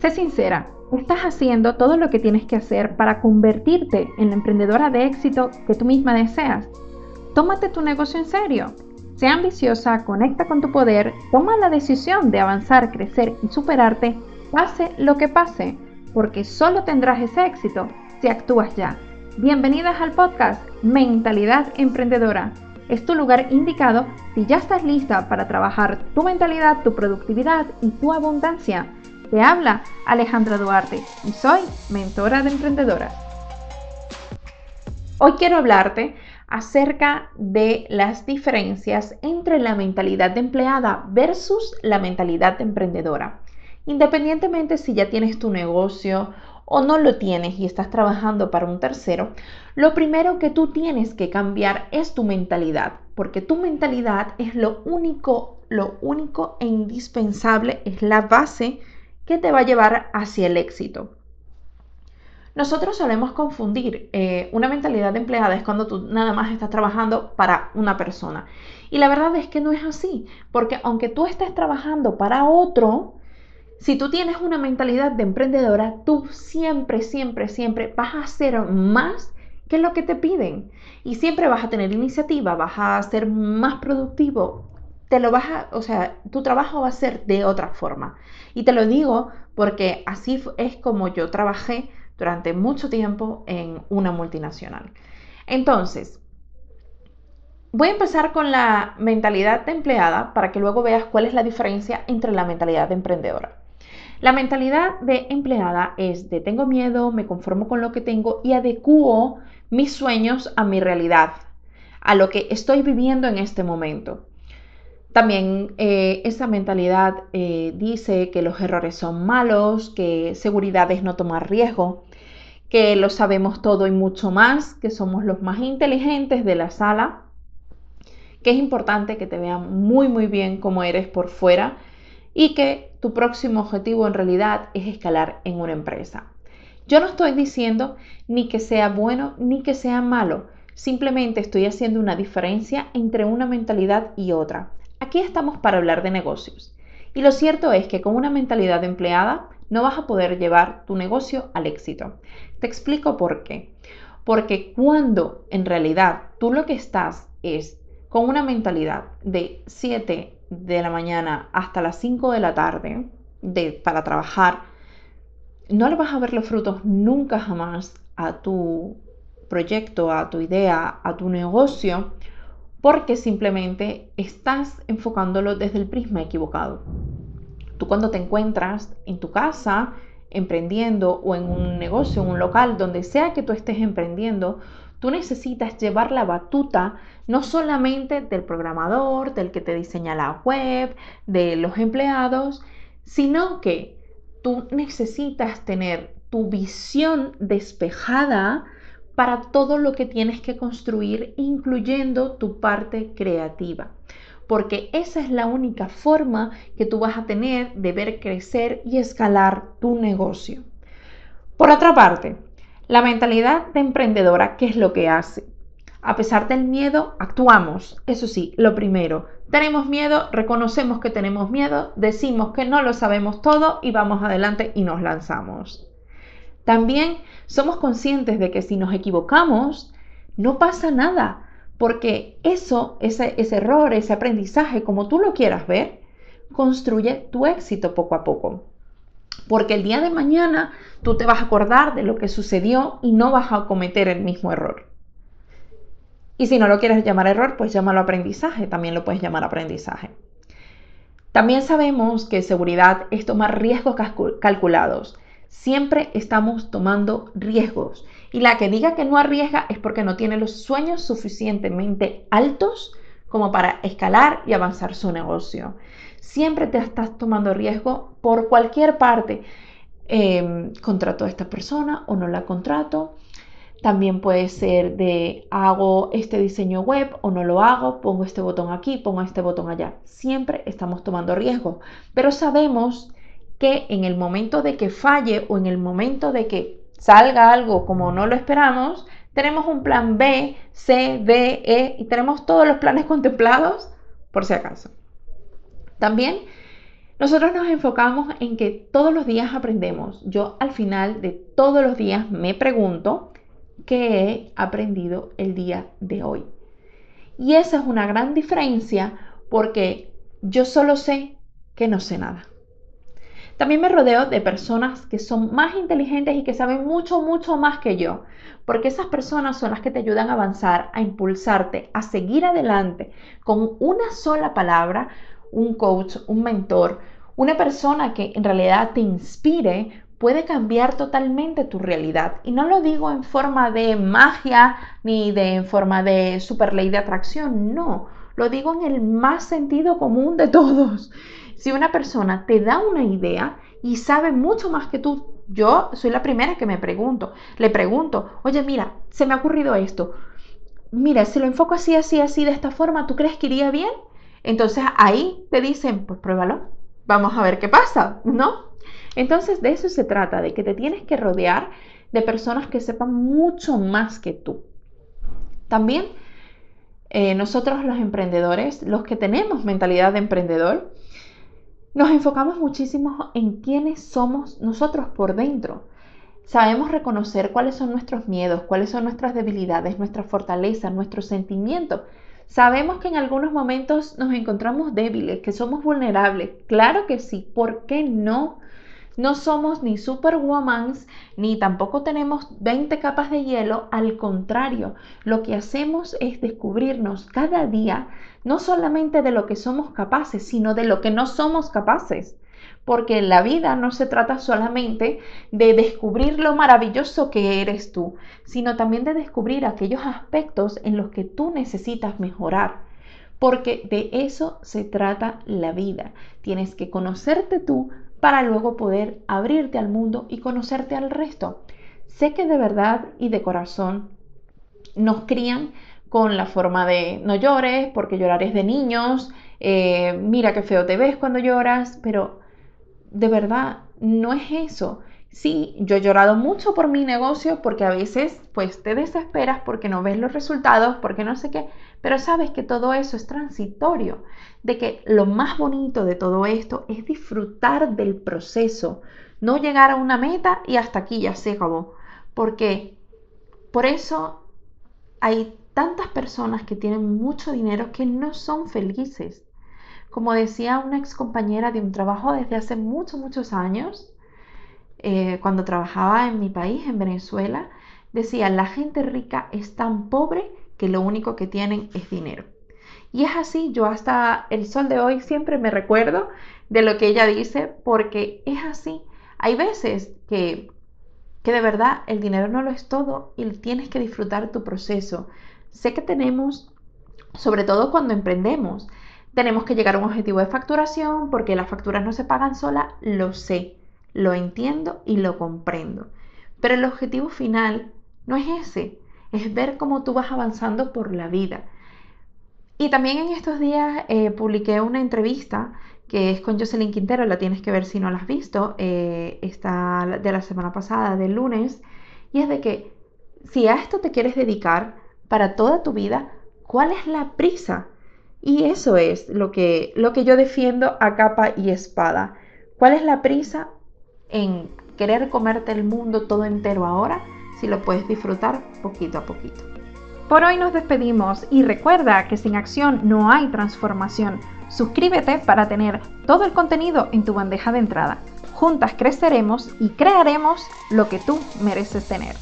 Sé sincera, estás haciendo todo lo que tienes que hacer para convertirte en la emprendedora de éxito que tú misma deseas. Tómate tu negocio en serio. Sea ambiciosa, conecta con tu poder, toma la decisión de avanzar, crecer y superarte, pase lo que pase, porque solo tendrás ese éxito si actúas ya. Bienvenidas al podcast Mentalidad Emprendedora. Es tu lugar indicado si ya estás lista para trabajar tu mentalidad, tu productividad y tu abundancia. Te habla Alejandra Duarte y soy mentora de emprendedoras. Hoy quiero hablarte acerca de las diferencias entre la mentalidad de empleada versus la mentalidad de emprendedora. Independientemente si ya tienes tu negocio o no lo tienes y estás trabajando para un tercero, lo primero que tú tienes que cambiar es tu mentalidad, porque tu mentalidad es lo único, lo único e indispensable, es la base que te va a llevar hacia el éxito. Nosotros solemos confundir eh, una mentalidad de empleada es cuando tú nada más estás trabajando para una persona. Y la verdad es que no es así, porque aunque tú estés trabajando para otro, si tú tienes una mentalidad de emprendedora, tú siempre, siempre, siempre vas a hacer más que lo que te piden. Y siempre vas a tener iniciativa, vas a ser más productivo, te lo vas a, o sea, tu trabajo va a ser de otra forma. Y te lo digo porque así es como yo trabajé durante mucho tiempo en una multinacional. Entonces, voy a empezar con la mentalidad de empleada para que luego veas cuál es la diferencia entre la mentalidad de emprendedora. La mentalidad de empleada es de tengo miedo, me conformo con lo que tengo y adecuo mis sueños a mi realidad, a lo que estoy viviendo en este momento. También eh, esa mentalidad eh, dice que los errores son malos, que seguridad es no tomar riesgo, que lo sabemos todo y mucho más, que somos los más inteligentes de la sala, que es importante que te vean muy muy bien como eres por fuera y que tu próximo objetivo en realidad es escalar en una empresa. Yo no estoy diciendo ni que sea bueno ni que sea malo, simplemente estoy haciendo una diferencia entre una mentalidad y otra. Aquí estamos para hablar de negocios. Y lo cierto es que con una mentalidad empleada no vas a poder llevar tu negocio al éxito. Te explico por qué. Porque cuando en realidad tú lo que estás es con una mentalidad de 7 de la mañana hasta las 5 de la tarde de, para trabajar, no le vas a ver los frutos nunca jamás a tu proyecto, a tu idea, a tu negocio, porque simplemente estás enfocándolo desde el prisma equivocado. Tú cuando te encuentras en tu casa emprendiendo o en un negocio, en un local, donde sea que tú estés emprendiendo, tú necesitas llevar la batuta no solamente del programador, del que te diseña la web, de los empleados, sino que tú necesitas tener tu visión despejada para todo lo que tienes que construir, incluyendo tu parte creativa. Porque esa es la única forma que tú vas a tener de ver crecer y escalar tu negocio. Por otra parte, la mentalidad de emprendedora, ¿qué es lo que hace? A pesar del miedo, actuamos. Eso sí, lo primero, tenemos miedo, reconocemos que tenemos miedo, decimos que no lo sabemos todo y vamos adelante y nos lanzamos. También somos conscientes de que si nos equivocamos, no pasa nada, porque eso, ese, ese error, ese aprendizaje, como tú lo quieras ver, construye tu éxito poco a poco. Porque el día de mañana tú te vas a acordar de lo que sucedió y no vas a cometer el mismo error. Y si no lo quieres llamar error, pues llámalo aprendizaje, también lo puedes llamar aprendizaje. También sabemos que seguridad es tomar riesgos calculados Siempre estamos tomando riesgos. Y la que diga que no arriesga es porque no tiene los sueños suficientemente altos como para escalar y avanzar su negocio. Siempre te estás tomando riesgo por cualquier parte. Eh, ¿Contrato a esta persona o no la contrato? También puede ser de hago este diseño web o no lo hago, pongo este botón aquí, pongo este botón allá. Siempre estamos tomando riesgo, pero sabemos que en el momento de que falle o en el momento de que salga algo como no lo esperamos, tenemos un plan B, C, D, E y tenemos todos los planes contemplados por si acaso. También Nosotros nos enfocamos en que todos los días aprendemos. Yo al final de todos los días me pregunto qué he aprendido el día de hoy. Y esa es una gran diferencia porque yo solo sé que no sé nada. También me rodeo de personas que son más inteligentes y que saben mucho, mucho más que yo, porque esas personas son las que te ayudan a avanzar, a impulsarte, a seguir adelante con una sola palabra, un coach, un mentor, una persona que en realidad te inspire puede cambiar totalmente tu realidad. Y no lo digo en forma de magia ni de en forma de super ley de atracción, no. Lo digo en el más sentido común de todos. Si una persona te da una idea y sabe mucho más que tú, yo soy la primera que me pregunto, le pregunto, oye, mira, se me ha ocurrido esto. Mira, si lo enfoco así, así, así, de esta forma, ¿tú crees que iría bien? Entonces ahí te dicen, pues pruébalo, vamos a ver qué pasa, ¿no? Entonces de eso se trata, de que te tienes que rodear de personas que sepan mucho más que tú. También eh, nosotros los emprendedores, los que tenemos mentalidad de emprendedor, nos enfocamos muchísimo en quiénes somos nosotros por dentro. Sabemos reconocer cuáles son nuestros miedos, cuáles son nuestras debilidades, nuestras fortalezas, nuestros sentimientos. Sabemos que en algunos momentos nos encontramos débiles, que somos vulnerables. Claro que sí, ¿por qué no? No somos ni superwomans, ni tampoco tenemos 20 capas de hielo. Al contrario, lo que hacemos es descubrirnos cada día no solamente de lo que somos capaces, sino de lo que no somos capaces. Porque la vida no se trata solamente de descubrir lo maravilloso que eres tú, sino también de descubrir aquellos aspectos en los que tú necesitas mejorar porque de eso se trata la vida. Tienes que conocerte tú para luego poder abrirte al mundo y conocerte al resto. Sé que de verdad y de corazón nos crían con la forma de no llores porque llorar es de niños, eh, mira qué feo te ves cuando lloras, pero de verdad no es eso. Sí, yo he llorado mucho por mi negocio porque a veces pues te desesperas porque no ves los resultados, porque no sé qué, pero sabes que todo eso es transitorio, de que lo más bonito de todo esto es disfrutar del proceso, no llegar a una meta y hasta aquí ya se acabó, porque por eso hay tantas personas que tienen mucho dinero que no son felices. Como decía una ex compañera de un trabajo desde hace muchos, muchos años, eh, cuando trabajaba en mi país, en Venezuela, decía, la gente rica es tan pobre que lo único que tienen es dinero. Y es así, yo hasta el sol de hoy siempre me recuerdo de lo que ella dice, porque es así. Hay veces que, que de verdad el dinero no lo es todo y tienes que disfrutar tu proceso. Sé que tenemos, sobre todo cuando emprendemos, tenemos que llegar a un objetivo de facturación porque las facturas no se pagan sola, lo sé lo entiendo y lo comprendo. Pero el objetivo final no es ese, es ver cómo tú vas avanzando por la vida. Y también en estos días eh, publiqué una entrevista que es con Jocelyn Quintero, la tienes que ver si no la has visto, eh, está de la semana pasada, del lunes, y es de que si a esto te quieres dedicar para toda tu vida, ¿cuál es la prisa? Y eso es lo que, lo que yo defiendo a capa y espada. ¿Cuál es la prisa en querer comerte el mundo todo entero ahora si lo puedes disfrutar poquito a poquito. Por hoy nos despedimos y recuerda que sin acción no hay transformación. Suscríbete para tener todo el contenido en tu bandeja de entrada. Juntas creceremos y crearemos lo que tú mereces tener.